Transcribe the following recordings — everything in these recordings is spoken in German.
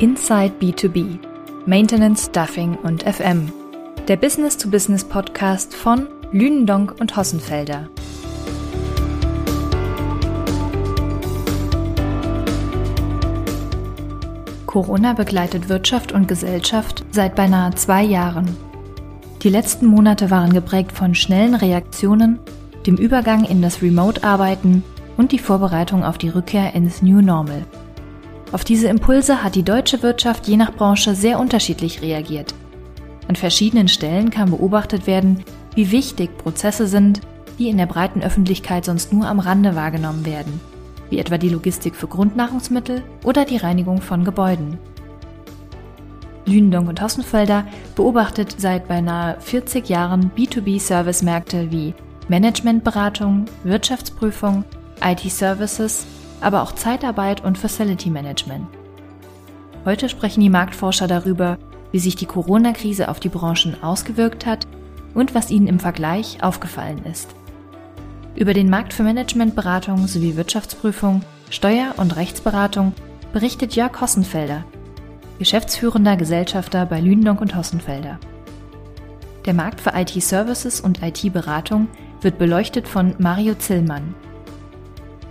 Inside B2B, Maintenance, Stuffing und FM. Der Business-to-Business-Podcast von Lünendonk und Hossenfelder. Corona begleitet Wirtschaft und Gesellschaft seit beinahe zwei Jahren. Die letzten Monate waren geprägt von schnellen Reaktionen, dem Übergang in das Remote-Arbeiten und die Vorbereitung auf die Rückkehr ins New Normal. Auf diese Impulse hat die deutsche Wirtschaft je nach Branche sehr unterschiedlich reagiert. An verschiedenen Stellen kann beobachtet werden, wie wichtig Prozesse sind, die in der breiten Öffentlichkeit sonst nur am Rande wahrgenommen werden, wie etwa die Logistik für Grundnahrungsmittel oder die Reinigung von Gebäuden. Lünendonk und Hossenfelder beobachtet seit beinahe 40 Jahren B2B-Service-Märkte wie Managementberatung, Wirtschaftsprüfung, IT-Services aber auch Zeitarbeit und Facility Management. Heute sprechen die Marktforscher darüber, wie sich die Corona-Krise auf die Branchen ausgewirkt hat und was ihnen im Vergleich aufgefallen ist. Über den Markt für Managementberatung sowie Wirtschaftsprüfung, Steuer- und Rechtsberatung berichtet Jörg Hossenfelder, geschäftsführender Gesellschafter bei Lündonk und Hossenfelder. Der Markt für IT-Services und IT-Beratung wird beleuchtet von Mario Zillmann,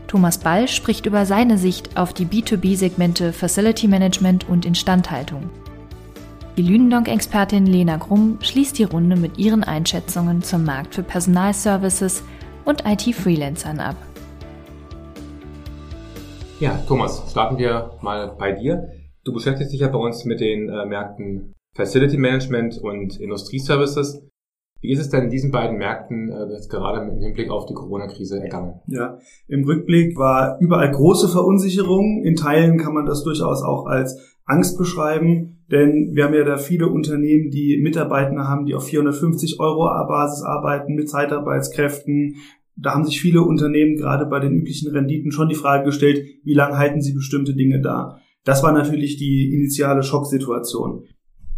Thomas Ball spricht über seine Sicht auf die B2B-Segmente Facility Management und Instandhaltung. Die Lünendonk-Expertin Lena Grumm schließt die Runde mit ihren Einschätzungen zum Markt für Personalservices und IT-Freelancern ab. Ja, Thomas, starten wir mal bei dir. Du beschäftigst dich ja bei uns mit den äh, Märkten Facility Management und Industrieservices. Wie ist es denn in diesen beiden Märkten äh, jetzt gerade im Hinblick auf die Corona-Krise ergangen? Ja, im Rückblick war überall große Verunsicherung. In Teilen kann man das durchaus auch als Angst beschreiben, denn wir haben ja da viele Unternehmen, die Mitarbeiter haben, die auf 450 Euro Basis arbeiten mit Zeitarbeitskräften. Da haben sich viele Unternehmen gerade bei den üblichen Renditen schon die Frage gestellt, wie lange halten sie bestimmte Dinge da? Das war natürlich die initiale Schocksituation.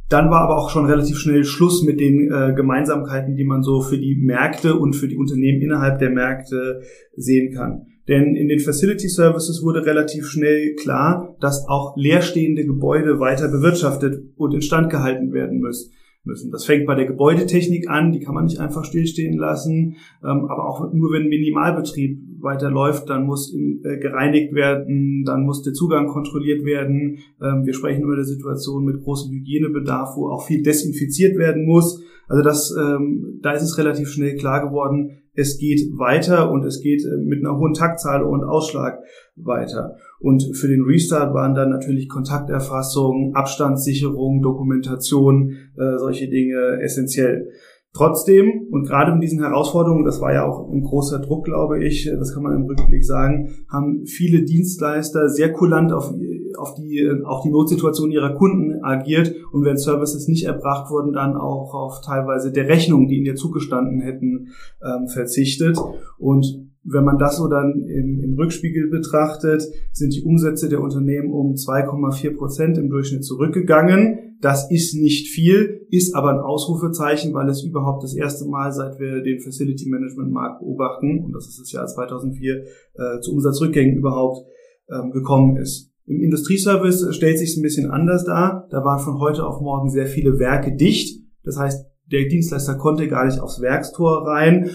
Dann war aber auch schon relativ schnell Schluss mit den äh, Gemeinsamkeiten, die man so für die Märkte und für die Unternehmen innerhalb der Märkte sehen kann. Denn in den Facility Services wurde relativ schnell klar, dass auch leerstehende Gebäude weiter bewirtschaftet und instand gehalten werden müssen müssen. Das fängt bei der Gebäudetechnik an, die kann man nicht einfach stillstehen lassen, ähm, aber auch nur wenn Minimalbetrieb weiterläuft, dann muss äh, gereinigt werden, dann muss der Zugang kontrolliert werden. Ähm, wir sprechen über eine Situation mit großem Hygienebedarf, wo auch viel desinfiziert werden muss. Also das, ähm, da ist es relativ schnell klar geworden, es geht weiter und es geht äh, mit einer hohen Taktzahl und Ausschlag weiter. Und für den Restart waren dann natürlich Kontakterfassung, Abstandssicherung, Dokumentation, äh, solche Dinge essentiell. Trotzdem, und gerade mit diesen Herausforderungen, das war ja auch ein großer Druck, glaube ich, das kann man im Rückblick sagen, haben viele Dienstleister sehr kulant auf, auf die, auch die Notsituation ihrer Kunden agiert und wenn Services nicht erbracht wurden, dann auch auf teilweise der Rechnung, die ihnen ja zugestanden hätten, ähm, verzichtet. Und wenn man das so dann im, im, Rückspiegel betrachtet, sind die Umsätze der Unternehmen um 2,4 Prozent im Durchschnitt zurückgegangen. Das ist nicht viel, ist aber ein Ausrufezeichen, weil es überhaupt das erste Mal, seit wir den Facility Management Markt beobachten, und das ist das Jahr 2004, äh, zu Umsatzrückgängen überhaupt ähm, gekommen ist. Im Industrieservice stellt sich es ein bisschen anders dar. Da waren von heute auf morgen sehr viele Werke dicht. Das heißt, der Dienstleister konnte gar nicht aufs Werkstor rein.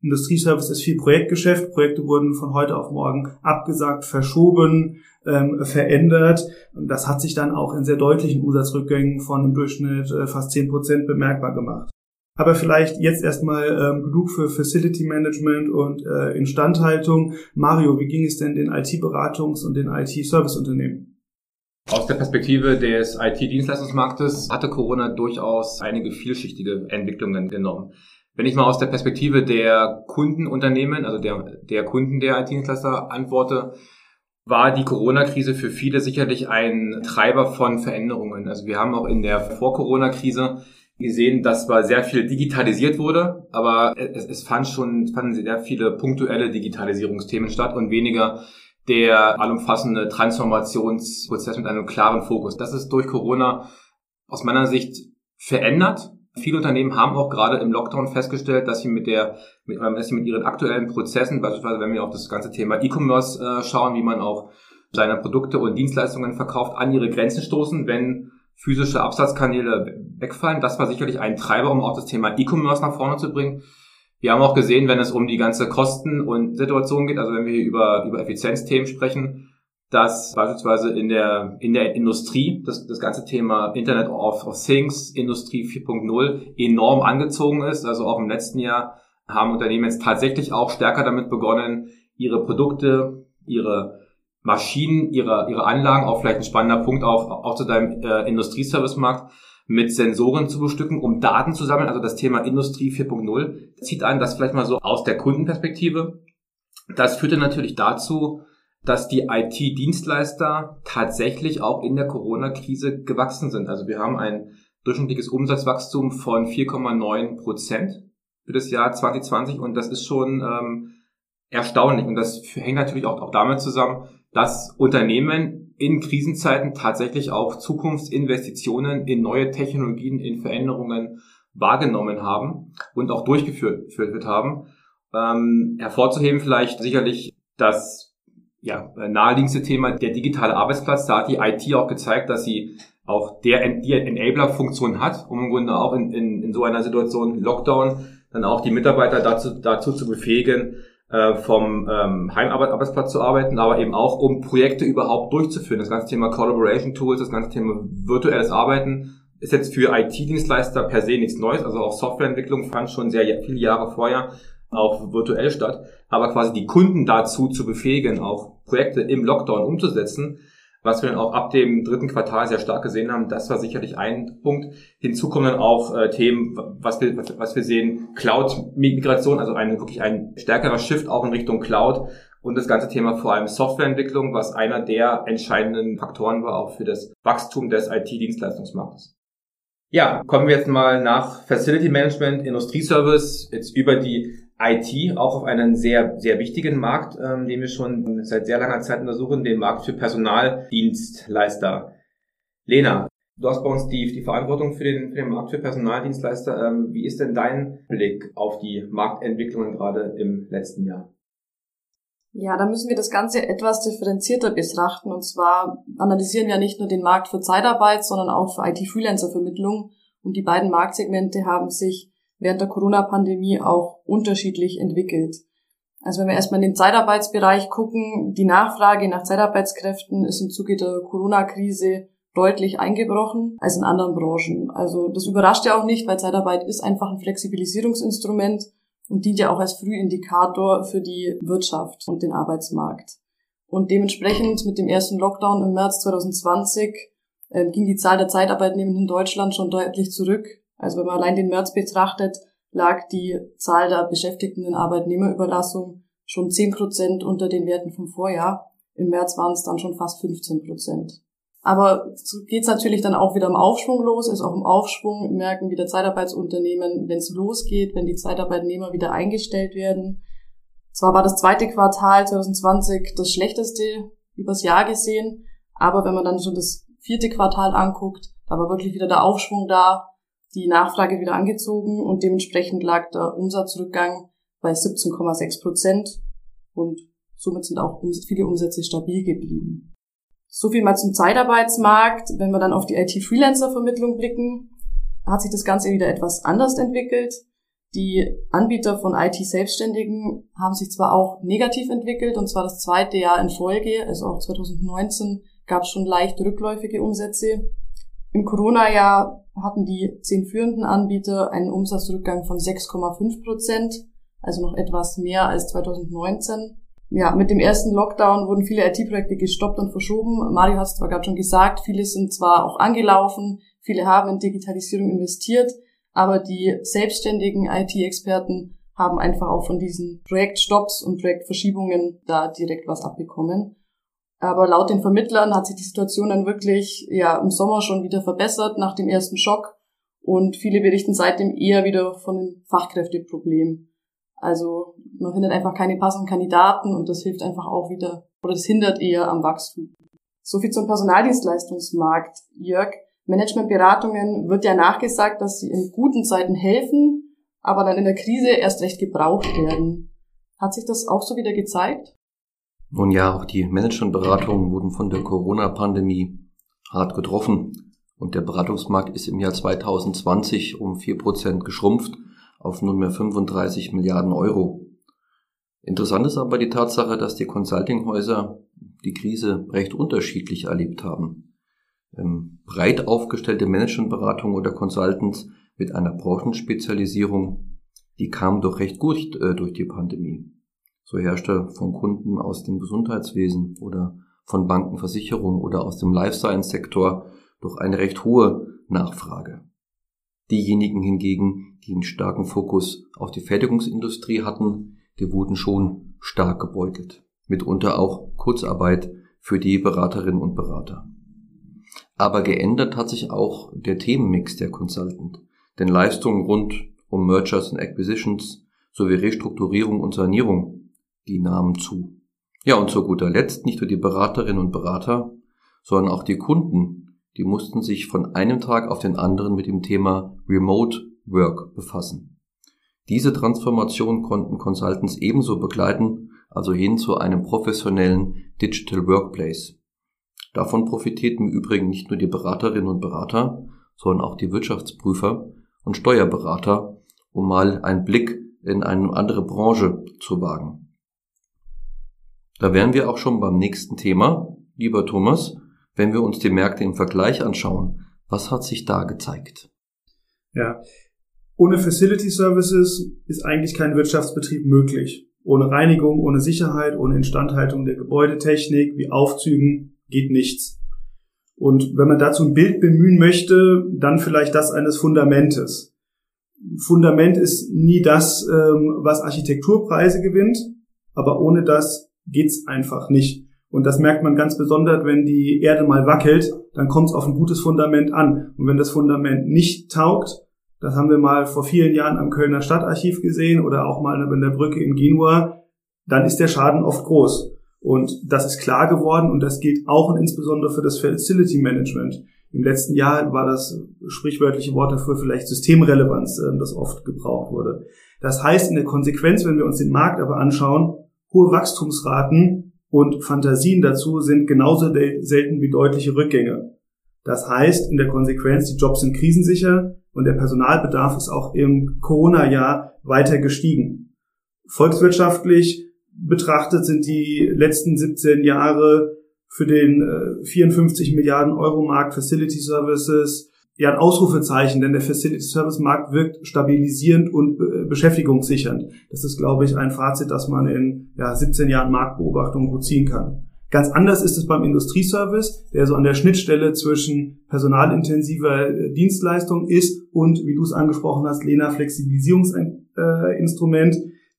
Industrieservice ist viel Projektgeschäft. Projekte wurden von heute auf morgen abgesagt, verschoben, ähm, verändert. Und das hat sich dann auch in sehr deutlichen Umsatzrückgängen von im Durchschnitt äh, fast zehn Prozent bemerkbar gemacht. Aber vielleicht jetzt erstmal ähm, genug für Facility Management und äh, Instandhaltung. Mario, wie ging es denn den IT-Beratungs- und den IT-Service-Unternehmen? Aus der Perspektive des IT-Dienstleistungsmarktes hatte Corona durchaus einige vielschichtige Entwicklungen genommen. Wenn ich mal aus der Perspektive der Kundenunternehmen, also der, der Kunden der IT-Dienstleister antworte, war die Corona-Krise für viele sicherlich ein Treiber von Veränderungen. Also wir haben auch in der Vor-Corona-Krise gesehen, dass zwar sehr viel digitalisiert wurde, aber es, es fand schon, fanden sehr viele punktuelle Digitalisierungsthemen statt und weniger der allumfassende Transformationsprozess mit einem klaren Fokus. Das ist durch Corona aus meiner Sicht verändert Viele Unternehmen haben auch gerade im Lockdown festgestellt, dass sie mit der, mit, dass sie mit ihren aktuellen Prozessen, beispielsweise wenn wir auf das ganze Thema E-Commerce äh, schauen, wie man auch seine Produkte und Dienstleistungen verkauft, an ihre Grenzen stoßen, wenn physische Absatzkanäle wegfallen. Das war sicherlich ein Treiber, um auch das Thema E-Commerce nach vorne zu bringen. Wir haben auch gesehen, wenn es um die ganze Kosten- und Situation geht, also wenn wir über, über Effizienzthemen sprechen, dass beispielsweise in der, in der Industrie das, das ganze Thema Internet of, of Things, Industrie 4.0 enorm angezogen ist. Also auch im letzten Jahr haben Unternehmen jetzt tatsächlich auch stärker damit begonnen, ihre Produkte, ihre Maschinen, ihre, ihre Anlagen, auch vielleicht ein spannender Punkt auch, auch zu deinem äh, Industrieservice-Markt, mit Sensoren zu bestücken, um Daten zu sammeln. Also das Thema Industrie 4.0 zieht an, das vielleicht mal so aus der Kundenperspektive. Das führte natürlich dazu, dass die IT-Dienstleister tatsächlich auch in der Corona-Krise gewachsen sind. Also wir haben ein durchschnittliches Umsatzwachstum von 4,9 Prozent für das Jahr 2020 und das ist schon ähm, erstaunlich. Und das hängt natürlich auch, auch damit zusammen, dass Unternehmen in Krisenzeiten tatsächlich auch Zukunftsinvestitionen in neue Technologien, in Veränderungen wahrgenommen haben und auch durchgeführt haben. Ähm, hervorzuheben vielleicht sicherlich das ja, naheliegendste Thema, der digitale Arbeitsplatz. Da hat die IT auch gezeigt, dass sie auch der die Enabler-Funktion hat, um im Grunde auch in, in, in so einer Situation Lockdown dann auch die Mitarbeiter dazu, dazu zu befähigen, äh, vom ähm, Heimarbeitsplatz zu arbeiten, aber eben auch, um Projekte überhaupt durchzuführen. Das ganze Thema Collaboration Tools, das ganze Thema virtuelles Arbeiten ist jetzt für IT-Dienstleister per se nichts Neues. Also auch Softwareentwicklung fand schon sehr viele Jahre vorher auch virtuell statt. Aber quasi die Kunden dazu zu befähigen, auch Projekte im Lockdown umzusetzen, was wir dann auch ab dem dritten Quartal sehr stark gesehen haben, das war sicherlich ein Punkt. Hinzu kommen dann auch äh, Themen, was wir, was, wir sehen, Cloud-Migration, also ein, wirklich ein stärkerer Shift auch in Richtung Cloud und das ganze Thema vor allem Softwareentwicklung, was einer der entscheidenden Faktoren war auch für das Wachstum des IT-Dienstleistungsmarktes. Ja, kommen wir jetzt mal nach Facility Management, Industrieservice, jetzt über die IT auch auf einen sehr, sehr wichtigen Markt, ähm, den wir schon seit sehr langer Zeit untersuchen, den Markt für Personaldienstleister. Lena, du hast bei uns die, die Verantwortung für den, für den Markt für Personaldienstleister. Ähm, wie ist denn dein Blick auf die Marktentwicklungen gerade im letzten Jahr? Ja, da müssen wir das Ganze etwas differenzierter betrachten. Und zwar analysieren ja nicht nur den Markt für Zeitarbeit, sondern auch für IT-Freelancer-Vermittlung. Und die beiden Marktsegmente haben sich während der Corona-Pandemie auch unterschiedlich entwickelt. Also wenn wir erstmal in den Zeitarbeitsbereich gucken, die Nachfrage nach Zeitarbeitskräften ist im Zuge der Corona-Krise deutlich eingebrochen als in anderen Branchen. Also das überrascht ja auch nicht, weil Zeitarbeit ist einfach ein Flexibilisierungsinstrument und dient ja auch als Frühindikator für die Wirtschaft und den Arbeitsmarkt. Und dementsprechend mit dem ersten Lockdown im März 2020 äh, ging die Zahl der Zeitarbeitnehmenden in Deutschland schon deutlich zurück also wenn man allein den März betrachtet, lag die Zahl der Beschäftigten in Arbeitnehmerüberlassung schon 10 Prozent unter den Werten vom Vorjahr. Im März waren es dann schon fast 15 Prozent. Aber so geht es natürlich dann auch wieder im Aufschwung los, ist auch im Aufschwung, merken wieder Zeitarbeitsunternehmen, wenn es losgeht, wenn die Zeitarbeitnehmer wieder eingestellt werden. Zwar war das zweite Quartal 2020 das schlechteste übers Jahr gesehen, aber wenn man dann schon das vierte Quartal anguckt, da war wirklich wieder der Aufschwung da, die Nachfrage wieder angezogen und dementsprechend lag der Umsatzrückgang bei 17,6 Prozent und somit sind auch viele Umsätze stabil geblieben. So viel mal zum Zeitarbeitsmarkt. Wenn wir dann auf die IT-Freelancer-Vermittlung blicken, hat sich das Ganze wieder etwas anders entwickelt. Die Anbieter von IT-Selbstständigen haben sich zwar auch negativ entwickelt, und zwar das zweite Jahr in Folge, also auch 2019 gab es schon leicht rückläufige Umsätze. Im Corona-Jahr hatten die zehn führenden Anbieter einen Umsatzrückgang von 6,5 Prozent, also noch etwas mehr als 2019. Ja, mit dem ersten Lockdown wurden viele IT-Projekte gestoppt und verschoben. Mario hat es zwar gerade schon gesagt, viele sind zwar auch angelaufen, viele haben in Digitalisierung investiert, aber die selbstständigen IT-Experten haben einfach auch von diesen Projektstopps und Projektverschiebungen da direkt was abbekommen. Aber laut den Vermittlern hat sich die Situation dann wirklich ja im Sommer schon wieder verbessert nach dem ersten Schock und viele berichten seitdem eher wieder von dem Fachkräfteproblem. Also man findet einfach keine passenden Kandidaten und das hilft einfach auch wieder oder das hindert eher am Wachstum. Soviel zum Personaldienstleistungsmarkt. Jörg, Managementberatungen wird ja nachgesagt, dass sie in guten Zeiten helfen, aber dann in der Krise erst recht gebraucht werden. Hat sich das auch so wieder gezeigt? Nun ja, auch die Managementberatungen wurden von der Corona-Pandemie hart getroffen und der Beratungsmarkt ist im Jahr 2020 um vier Prozent geschrumpft auf nunmehr 35 Milliarden Euro. Interessant ist aber die Tatsache, dass die Consultinghäuser die Krise recht unterschiedlich erlebt haben. Ähm, breit aufgestellte Managementberatungen oder Consultants mit einer Branchenspezialisierung, die kamen doch recht gut äh, durch die Pandemie. So herrschte von Kunden aus dem Gesundheitswesen oder von Banken, Versicherungen oder aus dem Life Science Sektor doch eine recht hohe Nachfrage. Diejenigen hingegen, die einen starken Fokus auf die Fertigungsindustrie hatten, die wurden schon stark gebeutelt. Mitunter auch Kurzarbeit für die Beraterinnen und Berater. Aber geändert hat sich auch der Themenmix der Consultant. Denn Leistungen rund um Mergers and Acquisitions sowie Restrukturierung und Sanierung die nahmen zu. Ja, und zu guter Letzt nicht nur die Beraterinnen und Berater, sondern auch die Kunden, die mussten sich von einem Tag auf den anderen mit dem Thema Remote Work befassen. Diese Transformation konnten Consultants ebenso begleiten, also hin zu einem professionellen Digital Workplace. Davon profitierten im Übrigen nicht nur die Beraterinnen und Berater, sondern auch die Wirtschaftsprüfer und Steuerberater, um mal einen Blick in eine andere Branche zu wagen. Da wären wir auch schon beim nächsten Thema, lieber Thomas, wenn wir uns die Märkte im Vergleich anschauen. Was hat sich da gezeigt? Ja, ohne Facility Services ist eigentlich kein Wirtschaftsbetrieb möglich. Ohne Reinigung, ohne Sicherheit, ohne Instandhaltung der Gebäudetechnik wie Aufzügen geht nichts. Und wenn man dazu ein Bild bemühen möchte, dann vielleicht das eines Fundamentes. Fundament ist nie das, ähm, was Architekturpreise gewinnt, aber ohne das geht's einfach nicht. Und das merkt man ganz besonders, wenn die Erde mal wackelt, dann kommt es auf ein gutes Fundament an. Und wenn das Fundament nicht taugt, das haben wir mal vor vielen Jahren am Kölner Stadtarchiv gesehen oder auch mal in der Brücke in Genua, dann ist der Schaden oft groß. Und das ist klar geworden und das gilt auch und insbesondere für das Facility Management. Im letzten Jahr war das sprichwörtliche Wort dafür vielleicht Systemrelevanz, äh, das oft gebraucht wurde. Das heißt in der Konsequenz, wenn wir uns den Markt aber anschauen, Hohe Wachstumsraten und Fantasien dazu sind genauso selten wie deutliche Rückgänge. Das heißt, in der Konsequenz, die Jobs sind krisensicher und der Personalbedarf ist auch im Corona-Jahr weiter gestiegen. Volkswirtschaftlich betrachtet sind die letzten 17 Jahre für den 54 äh, Milliarden Euro Markt Facility Services ja ein Ausrufezeichen, denn der Facility Service Markt wirkt stabilisierend und beschäftigungssichernd. Das ist, glaube ich, ein Fazit, das man in ja, 17 Jahren Marktbeobachtung gut ziehen kann. Ganz anders ist es beim Industrieservice, der so an der Schnittstelle zwischen personalintensiver äh, Dienstleistung ist und, wie du es angesprochen hast, Lena Flexibilisierungsinstrument.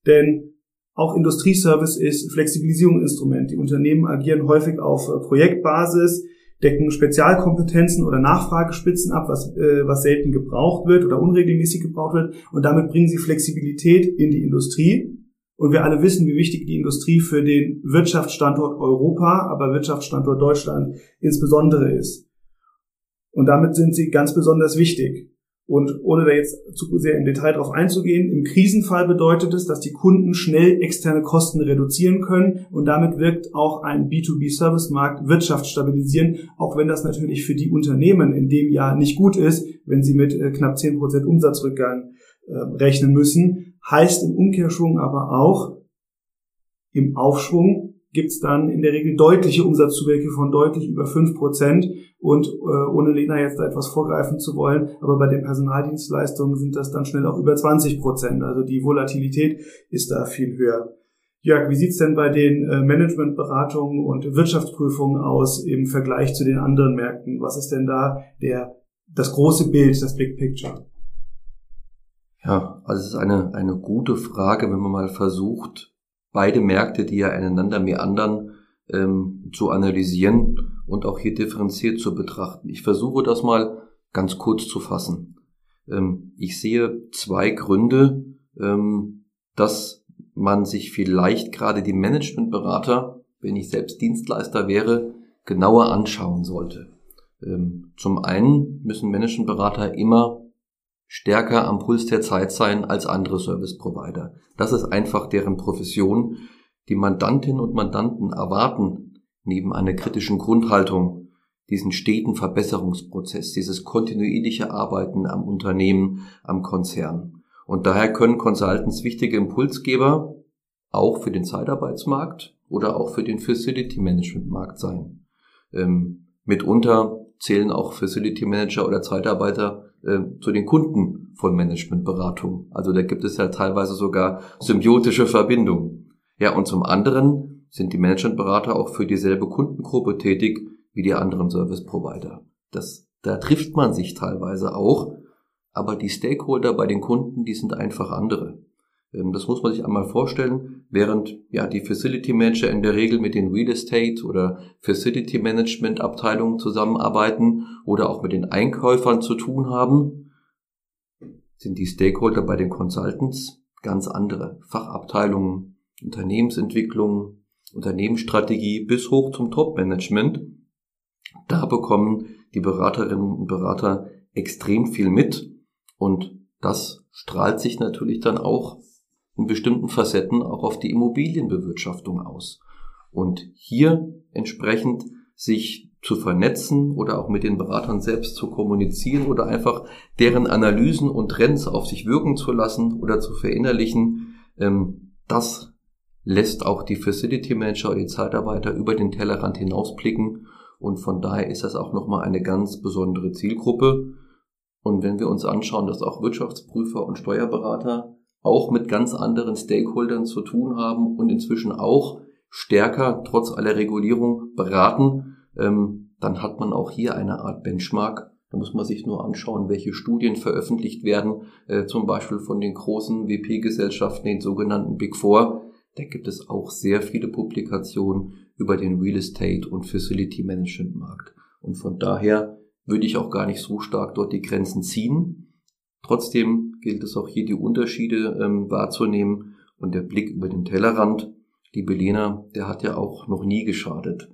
Denn auch Industrieservice ist Flexibilisierungsinstrument. Die Unternehmen agieren häufig auf äh, Projektbasis decken Spezialkompetenzen oder Nachfragespitzen ab, was, äh, was selten gebraucht wird oder unregelmäßig gebraucht wird. Und damit bringen sie Flexibilität in die Industrie. Und wir alle wissen, wie wichtig die Industrie für den Wirtschaftsstandort Europa, aber Wirtschaftsstandort Deutschland insbesondere ist. Und damit sind sie ganz besonders wichtig. Und ohne da jetzt zu sehr im Detail drauf einzugehen, im Krisenfall bedeutet es, dass die Kunden schnell externe Kosten reduzieren können und damit wirkt auch ein B2B-Service-Markt wirtschaftsstabilisierend, auch wenn das natürlich für die Unternehmen in dem Jahr nicht gut ist, wenn sie mit äh, knapp 10% Umsatzrückgang äh, rechnen müssen. Heißt im Umkehrschwung aber auch, im Aufschwung gibt es dann in der Regel deutliche Umsatzzugänge von deutlich über fünf Prozent. Und äh, ohne Lena jetzt da etwas vorgreifen zu wollen, aber bei den Personaldienstleistungen sind das dann schnell auch über 20 Prozent. Also die Volatilität ist da viel höher. Jörg, wie sieht's denn bei den äh, Managementberatungen und Wirtschaftsprüfungen aus im Vergleich zu den anderen Märkten? Was ist denn da der, das große Bild, das Big Picture? Ja, also es ist eine, eine gute Frage, wenn man mal versucht, beide Märkte, die ja einander meandern, ähm, zu analysieren und auch hier differenziert zu betrachten. Ich versuche das mal ganz kurz zu fassen. Ähm, ich sehe zwei Gründe, ähm, dass man sich vielleicht gerade die Managementberater, wenn ich selbst Dienstleister wäre, genauer anschauen sollte. Ähm, zum einen müssen Managementberater immer stärker am Puls der Zeit sein als andere Service Provider. Das ist einfach deren Profession. Die Mandantinnen und Mandanten erwarten neben einer kritischen Grundhaltung diesen steten Verbesserungsprozess, dieses kontinuierliche Arbeiten am Unternehmen, am Konzern. Und daher können Consultants wichtige Impulsgeber auch für den Zeitarbeitsmarkt oder auch für den Facility Management Markt sein. Ähm, mitunter zählen auch Facility Manager oder Zeitarbeiter äh, zu den Kunden von Managementberatung. Also da gibt es ja teilweise sogar symbiotische Verbindungen. Ja, und zum anderen sind die Managementberater auch für dieselbe Kundengruppe tätig wie die anderen Service Provider. Das, da trifft man sich teilweise auch, aber die Stakeholder bei den Kunden, die sind einfach andere. Ähm, das muss man sich einmal vorstellen, während ja die Facility Manager in der Regel mit den Real Estate oder Facility Management Abteilungen zusammenarbeiten oder auch mit den Einkäufern zu tun haben, sind die Stakeholder bei den Consultants ganz andere Fachabteilungen, Unternehmensentwicklung, Unternehmensstrategie bis hoch zum Top-Management. Da bekommen die Beraterinnen und Berater extrem viel mit und das strahlt sich natürlich dann auch in bestimmten Facetten auch auf die Immobilienbewirtschaftung aus. Und hier entsprechend sich zu vernetzen oder auch mit den Beratern selbst zu kommunizieren oder einfach deren Analysen und Trends auf sich wirken zu lassen oder zu verinnerlichen, ähm, das lässt auch die Facility Manager oder die Zeitarbeiter über den Tellerrand hinausblicken und von daher ist das auch nochmal eine ganz besondere Zielgruppe. Und wenn wir uns anschauen, dass auch Wirtschaftsprüfer und Steuerberater auch mit ganz anderen Stakeholdern zu tun haben und inzwischen auch stärker trotz aller Regulierung beraten, ähm, dann hat man auch hier eine Art Benchmark. Da muss man sich nur anschauen, welche Studien veröffentlicht werden, äh, zum Beispiel von den großen WP-Gesellschaften, den sogenannten Big Four. Da gibt es auch sehr viele Publikationen über den Real Estate und Facility Management Markt. Und von daher würde ich auch gar nicht so stark dort die Grenzen ziehen. Trotzdem gilt es auch hier die Unterschiede ähm, wahrzunehmen und der Blick über den Tellerrand. Die Belena, der hat ja auch noch nie geschadet.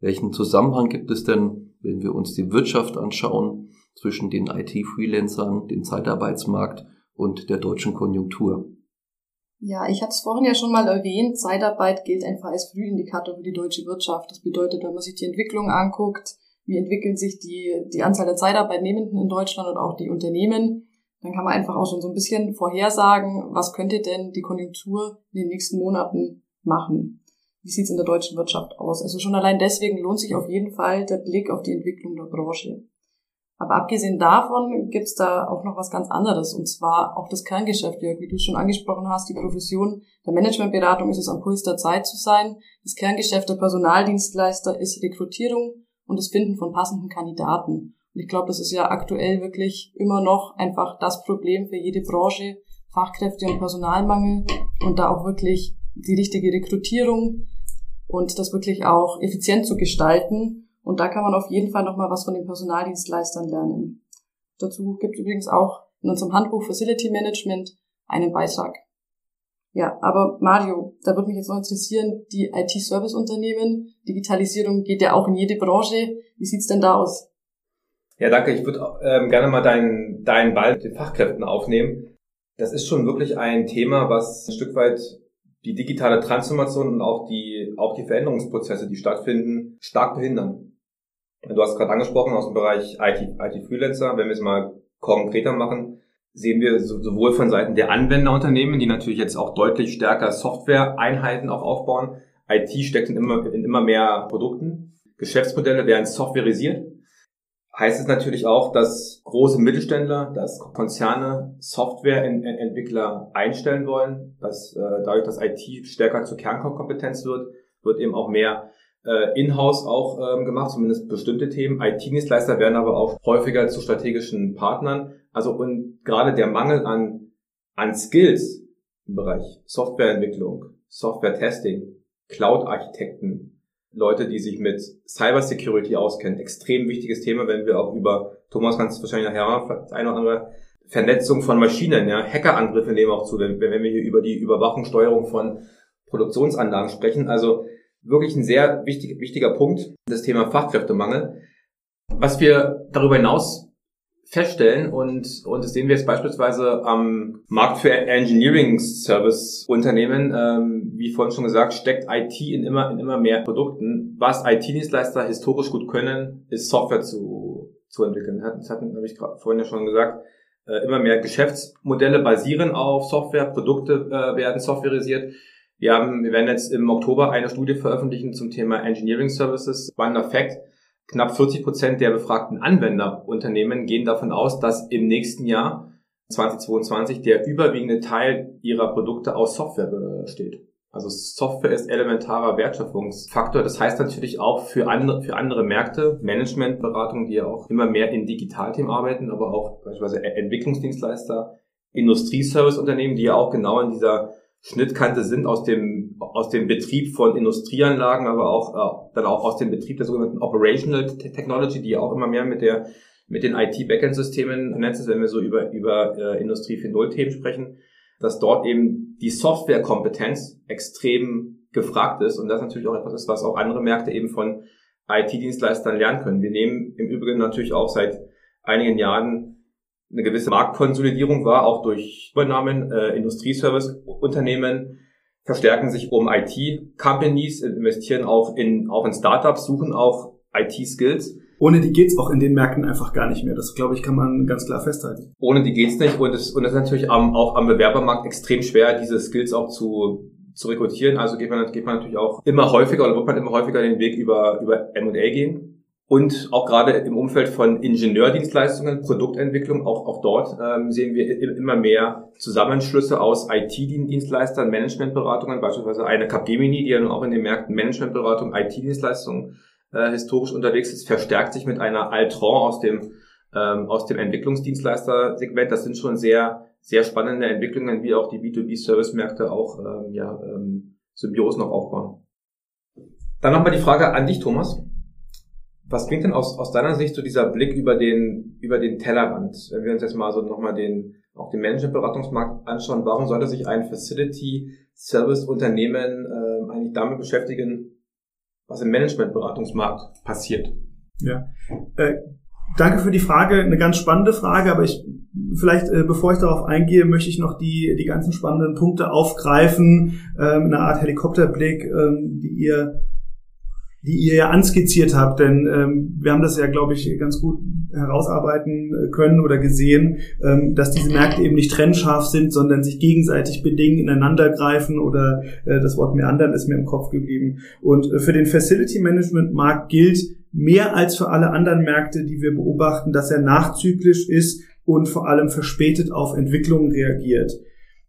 Welchen Zusammenhang gibt es denn, wenn wir uns die Wirtschaft anschauen, zwischen den IT-Freelancern, dem Zeitarbeitsmarkt und der deutschen Konjunktur? Ja, ich hatte es vorhin ja schon mal erwähnt, Zeitarbeit gilt einfach als Frühindikator für die deutsche Wirtschaft. Das bedeutet, wenn man sich die Entwicklung anguckt, wie entwickeln sich die, die Anzahl der Zeitarbeitnehmenden in Deutschland und auch die Unternehmen, dann kann man einfach auch schon so ein bisschen vorhersagen, was könnte denn die Konjunktur in den nächsten Monaten machen. Wie sieht es in der deutschen Wirtschaft aus? Also schon allein deswegen lohnt sich auf jeden Fall der Blick auf die Entwicklung der Branche. Aber abgesehen davon gibt es da auch noch was ganz anderes, und zwar auch das Kerngeschäft, Jörg, wie du schon angesprochen hast, die Profession der Managementberatung ist es am Puls der Zeit zu sein. Das Kerngeschäft der Personaldienstleister ist Rekrutierung und das Finden von passenden Kandidaten. Ich glaube, das ist ja aktuell wirklich immer noch einfach das Problem für jede Branche, Fachkräfte und Personalmangel und da auch wirklich die richtige Rekrutierung und das wirklich auch effizient zu gestalten. Und da kann man auf jeden Fall nochmal was von den Personaldienstleistern lernen. Dazu gibt es übrigens auch in unserem Handbuch Facility Management einen Beitrag. Ja, aber Mario, da würde mich jetzt noch interessieren, die IT-Service-Unternehmen, Digitalisierung geht ja auch in jede Branche. Wie sieht's denn da aus? Ja, danke. Ich würde ähm, gerne mal deinen, deinen Ball mit den Fachkräften aufnehmen. Das ist schon wirklich ein Thema, was ein Stück weit die digitale Transformation und auch die, auch die Veränderungsprozesse, die stattfinden, stark behindern. Du hast gerade angesprochen aus dem Bereich IT, IT-Freelancer. Wenn wir es mal konkreter machen, sehen wir sowohl von Seiten der Anwenderunternehmen, die natürlich jetzt auch deutlich stärker Software-Einheiten auch aufbauen. IT steckt in immer, in immer mehr Produkten. Geschäftsmodelle werden softwareisiert heißt es natürlich auch, dass große Mittelständler, dass Konzerne Softwareentwickler einstellen wollen, dass äh, dadurch, dass IT stärker zur Kernkompetenz wird, wird eben auch mehr äh, in-house auch ähm, gemacht, zumindest bestimmte Themen. IT-Dienstleister werden aber auch häufiger zu strategischen Partnern. Also und gerade der Mangel an, an Skills im Bereich Softwareentwicklung, Software-Testing, Cloud-Architekten, Leute, die sich mit Cybersecurity auskennen. Extrem wichtiges Thema, wenn wir auch über, Thomas kannst wahrscheinlich nachher eine oder andere, Vernetzung von Maschinen, ja, Hackerangriffe nehmen auch zu, wenn, wenn wir hier über die Überwachung, Steuerung von Produktionsanlagen sprechen. Also wirklich ein sehr wichtig, wichtiger Punkt, das Thema Fachkräftemangel. Was wir darüber hinaus feststellen und, und das sehen wir jetzt beispielsweise am Markt für Engineering Service Unternehmen, ähm, wie vorhin schon gesagt, steckt IT in immer, in immer mehr Produkten. Was IT-Dienstleister historisch gut können, ist Software zu, zu entwickeln. Das hatten, habe ich vorhin ja schon gesagt. Äh, immer mehr Geschäftsmodelle basieren auf Software, Produkte äh, werden softwareisiert. Wir haben, wir werden jetzt im Oktober eine Studie veröffentlichen zum Thema Engineering Services. One Fact Knapp 40 Prozent der befragten Anwenderunternehmen gehen davon aus, dass im nächsten Jahr 2022 der überwiegende Teil ihrer Produkte aus Software besteht. Also Software ist elementarer Wertschöpfungsfaktor. Das heißt natürlich auch für andere, für andere Märkte, Managementberatungen, die ja auch immer mehr in Digitalthemen arbeiten, aber auch beispielsweise Entwicklungsdienstleister, Industrieserviceunternehmen, die ja auch genau in dieser Schnittkante sind aus dem, aus dem Betrieb von Industrieanlagen, aber auch äh, dann auch aus dem Betrieb der sogenannten Operational Technology, die auch immer mehr mit der mit den IT-Backend-Systemen vernetzt ist, wenn wir so über, über äh, Industrie 4.0-Themen sprechen, dass dort eben die Softwarekompetenz extrem gefragt ist und das natürlich auch etwas ist, was auch andere Märkte eben von IT-Dienstleistern lernen können. Wir nehmen im Übrigen natürlich auch seit einigen Jahren eine gewisse Marktkonsolidierung war, auch durch Übernahmen, äh, Industrieservice-Unternehmen verstärken sich um IT-Companies, investieren auch in, auch in Startups, suchen auch IT-Skills. Ohne die geht's auch in den Märkten einfach gar nicht mehr. Das, glaube ich, kann man ganz klar festhalten. Ohne die geht's nicht. Und es, und es ist natürlich am, auch am Bewerbermarkt extrem schwer, diese Skills auch zu, zu rekrutieren. Also geht man, geht man natürlich auch immer häufiger oder wird man immer häufiger den Weg über, über M&A gehen. Und auch gerade im Umfeld von Ingenieurdienstleistungen, Produktentwicklung, auch, auch dort ähm, sehen wir immer mehr Zusammenschlüsse aus IT-Dienstleistern, Managementberatungen, beispielsweise eine Capgemini, die ja nun auch in den Märkten Managementberatung, IT-Dienstleistungen äh, historisch unterwegs ist, verstärkt sich mit einer Altron aus dem, ähm, aus dem Entwicklungsdienstleister-Segment. Das sind schon sehr, sehr spannende Entwicklungen, wie auch die B2B-Service-Märkte auch ähm, ja, ähm, Symbiosen noch aufbauen. Dann nochmal die Frage an dich, Thomas. Was bringt denn aus, aus deiner Sicht so dieser Blick über den, über den Tellerrand? Wenn wir uns jetzt mal so nochmal den, auch den Managementberatungsmarkt anschauen, warum sollte sich ein Facility Service Unternehmen äh, eigentlich damit beschäftigen, was im Managementberatungsmarkt passiert? Ja, äh, danke für die Frage, eine ganz spannende Frage, aber ich vielleicht, äh, bevor ich darauf eingehe, möchte ich noch die, die ganzen spannenden Punkte aufgreifen, äh, eine Art Helikopterblick, äh, die ihr die ihr ja anskizziert habt, denn ähm, wir haben das ja, glaube ich, ganz gut herausarbeiten äh, können oder gesehen, ähm, dass diese Märkte eben nicht trennscharf sind, sondern sich gegenseitig bedingen, ineinander greifen oder äh, das Wort meandern ist mir im Kopf geblieben. Und äh, für den Facility Management Markt gilt mehr als für alle anderen Märkte, die wir beobachten, dass er nachzyklisch ist und vor allem verspätet auf Entwicklungen reagiert.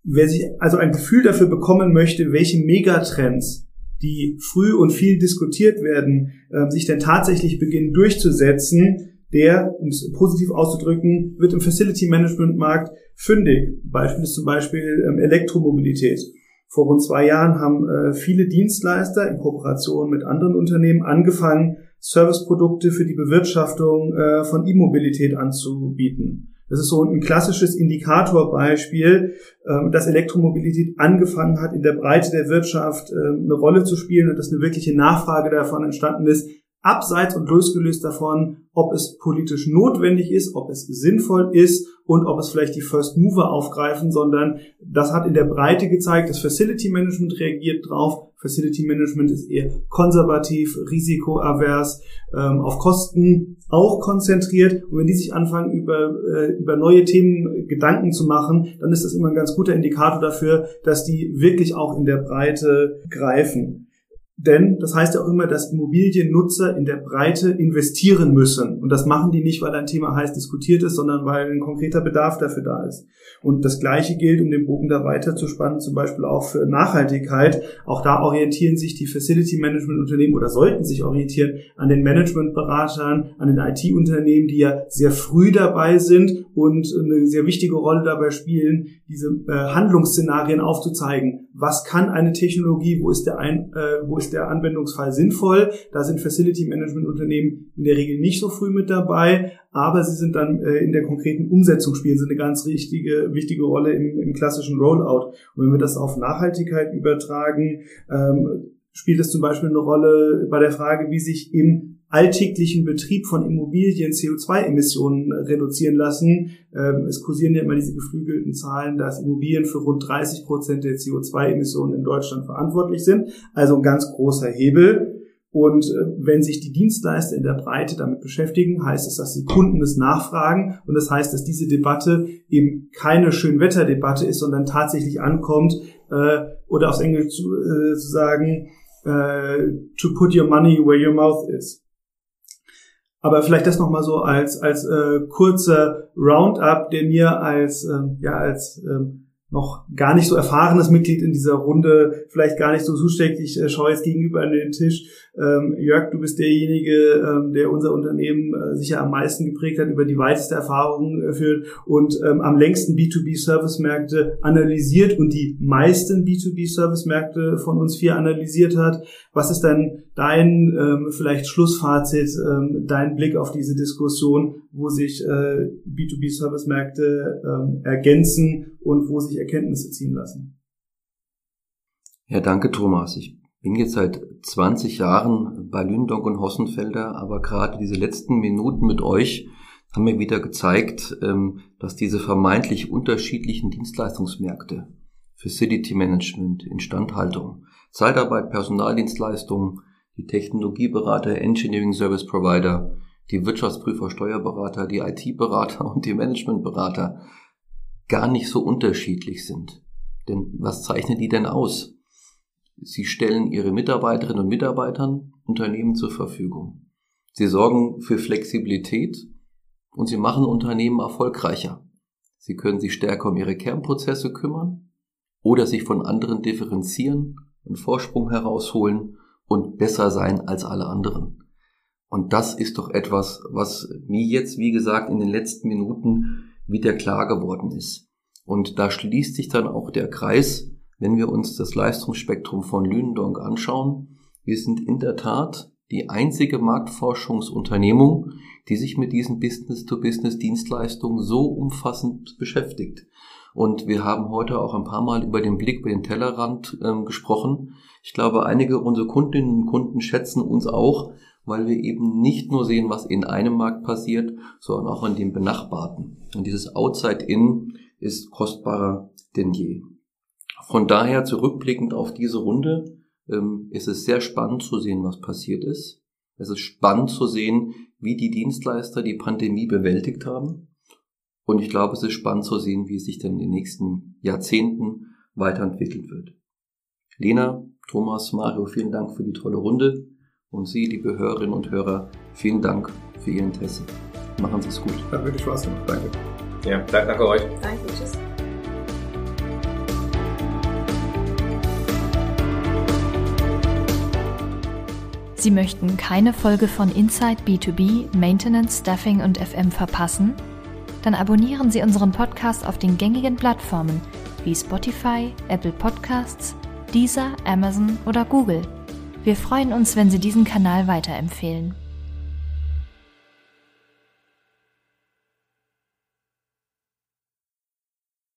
Wer sich also ein Gefühl dafür bekommen möchte, welche Megatrends die früh und viel diskutiert werden, äh, sich denn tatsächlich beginnen durchzusetzen, der, um es positiv auszudrücken, wird im Facility Management Markt fündig. Beispiel ist zum Beispiel ähm, Elektromobilität. Vor rund zwei Jahren haben äh, viele Dienstleister in Kooperation mit anderen Unternehmen angefangen, Serviceprodukte für die Bewirtschaftung äh, von E-Mobilität anzubieten. Das ist so ein klassisches Indikatorbeispiel, ähm, dass Elektromobilität angefangen hat, in der Breite der Wirtschaft ähm, eine Rolle zu spielen und dass eine wirkliche Nachfrage davon entstanden ist, abseits und losgelöst davon, ob es politisch notwendig ist, ob es sinnvoll ist und ob es vielleicht die First Mover aufgreifen, sondern das hat in der Breite gezeigt, das Facility Management reagiert drauf. Facility Management ist eher konservativ, risikoavers, ähm, auf Kosten auch konzentriert. Und wenn die sich anfangen, über, äh, über neue Themen Gedanken zu machen, dann ist das immer ein ganz guter Indikator dafür, dass die wirklich auch in der Breite greifen. Denn das heißt ja auch immer, dass Immobiliennutzer in der Breite investieren müssen. Und das machen die nicht, weil ein Thema heiß diskutiert ist, sondern weil ein konkreter Bedarf dafür da ist. Und das Gleiche gilt, um den Bogen da weiter zu spannen, zum Beispiel auch für Nachhaltigkeit. Auch da orientieren sich die Facility Management Unternehmen oder sollten sich orientieren an den Managementberatern, an den IT-Unternehmen, die ja sehr früh dabei sind und eine sehr wichtige Rolle dabei spielen, diese äh, Handlungsszenarien aufzuzeigen. Was kann eine Technologie? Wo ist der, ein, äh, wo ist der Anwendungsfall sinnvoll? Da sind Facility Management Unternehmen in der Regel nicht so früh mit dabei, aber sie sind dann äh, in der konkreten Umsetzung spielen, sind eine ganz richtige, wichtige Rolle im, im klassischen Rollout. Und wenn wir das auf Nachhaltigkeit übertragen, ähm, spielt es zum Beispiel eine Rolle bei der Frage, wie sich im alltäglichen Betrieb von Immobilien CO2-Emissionen reduzieren lassen. Ähm, es kursieren ja immer diese geflügelten Zahlen, dass Immobilien für rund 30 Prozent der CO2-Emissionen in Deutschland verantwortlich sind. Also ein ganz großer Hebel. Und äh, wenn sich die Dienstleister in der Breite damit beschäftigen, heißt es, dass die Kunden es nachfragen. Und das heißt, dass diese Debatte eben keine Schönwetterdebatte ist, sondern tatsächlich ankommt, äh, oder aufs Englisch zu, äh, zu sagen, äh, to put your money where your mouth is. Aber vielleicht das nochmal so als, als äh, kurzer Roundup, der mir als, ähm, ja, als ähm, noch gar nicht so erfahrenes Mitglied in dieser Runde vielleicht gar nicht so zusteckt. Ich äh, schaue jetzt gegenüber an den Tisch. Ähm, Jörg, du bist derjenige, ähm, der unser Unternehmen äh, sicher am meisten geprägt hat, über die weiteste Erfahrung äh, führt und ähm, am längsten B2B-Service-Märkte analysiert und die meisten B2B-Service-Märkte von uns vier analysiert hat. Was ist dann dein vielleicht Schlussfazit, dein Blick auf diese Diskussion, wo sich äh, B2B-Service-Märkte ähm, ergänzen und wo sich Erkenntnisse ziehen lassen? Ja, danke Thomas. Ich bin jetzt seit 20 Jahren bei Lündonk und Hossenfelder, aber gerade diese letzten Minuten mit euch haben mir wieder gezeigt, ähm, dass diese vermeintlich unterschiedlichen Dienstleistungsmärkte Facility Management, Instandhaltung, Zeitarbeit, Personaldienstleistungen, die Technologieberater, Engineering Service Provider, die Wirtschaftsprüfer, Steuerberater, die IT-Berater und die Managementberater gar nicht so unterschiedlich sind. Denn was zeichnet die denn aus? Sie stellen ihre Mitarbeiterinnen und Mitarbeitern Unternehmen zur Verfügung. Sie sorgen für Flexibilität und sie machen Unternehmen erfolgreicher. Sie können sich stärker um ihre Kernprozesse kümmern oder sich von anderen differenzieren und Vorsprung herausholen und besser sein als alle anderen. Und das ist doch etwas, was mir jetzt, wie gesagt, in den letzten Minuten wieder klar geworden ist. Und da schließt sich dann auch der Kreis, wenn wir uns das Leistungsspektrum von Lünendonk anschauen. Wir sind in der Tat die einzige Marktforschungsunternehmung, die sich mit diesen Business-to-Business-Dienstleistungen so umfassend beschäftigt. Und wir haben heute auch ein paar Mal über den Blick über den Tellerrand ähm, gesprochen. Ich glaube, einige unserer Kundinnen und Kunden schätzen uns auch, weil wir eben nicht nur sehen, was in einem Markt passiert, sondern auch in dem benachbarten. Und dieses Outside-In ist kostbarer denn je. Von daher zurückblickend auf diese Runde ähm, ist es sehr spannend zu sehen, was passiert ist. Es ist spannend zu sehen, wie die Dienstleister die Pandemie bewältigt haben. Und ich glaube, es ist spannend zu sehen, wie es sich denn in den nächsten Jahrzehnten weiterentwickeln wird. Lena, Thomas, Mario, vielen Dank für die tolle Runde. Und Sie, liebe Hörerinnen und Hörer, vielen Dank für Ihr Interesse. Machen Sie es gut. Hat wirklich Spaß gemacht. Danke. Ja, danke euch. Danke, tschüss. Sie möchten keine Folge von Inside B2B, Maintenance, Staffing und FM verpassen? dann abonnieren Sie unseren Podcast auf den gängigen Plattformen wie Spotify, Apple Podcasts, Deezer, Amazon oder Google. Wir freuen uns, wenn Sie diesen Kanal weiterempfehlen.